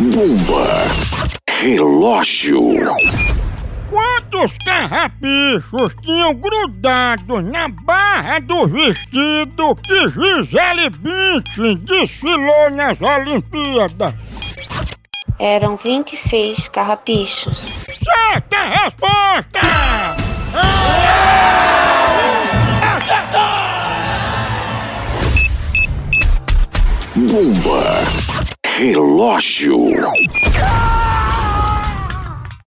Bomba. Relógio. Quantos carrapichos tinham grudados na barra do vestido que Gisele Bündchen desfilou nas Olimpíadas? Eram 26 carrapichos. Certa resposta! Bomba. Relógio.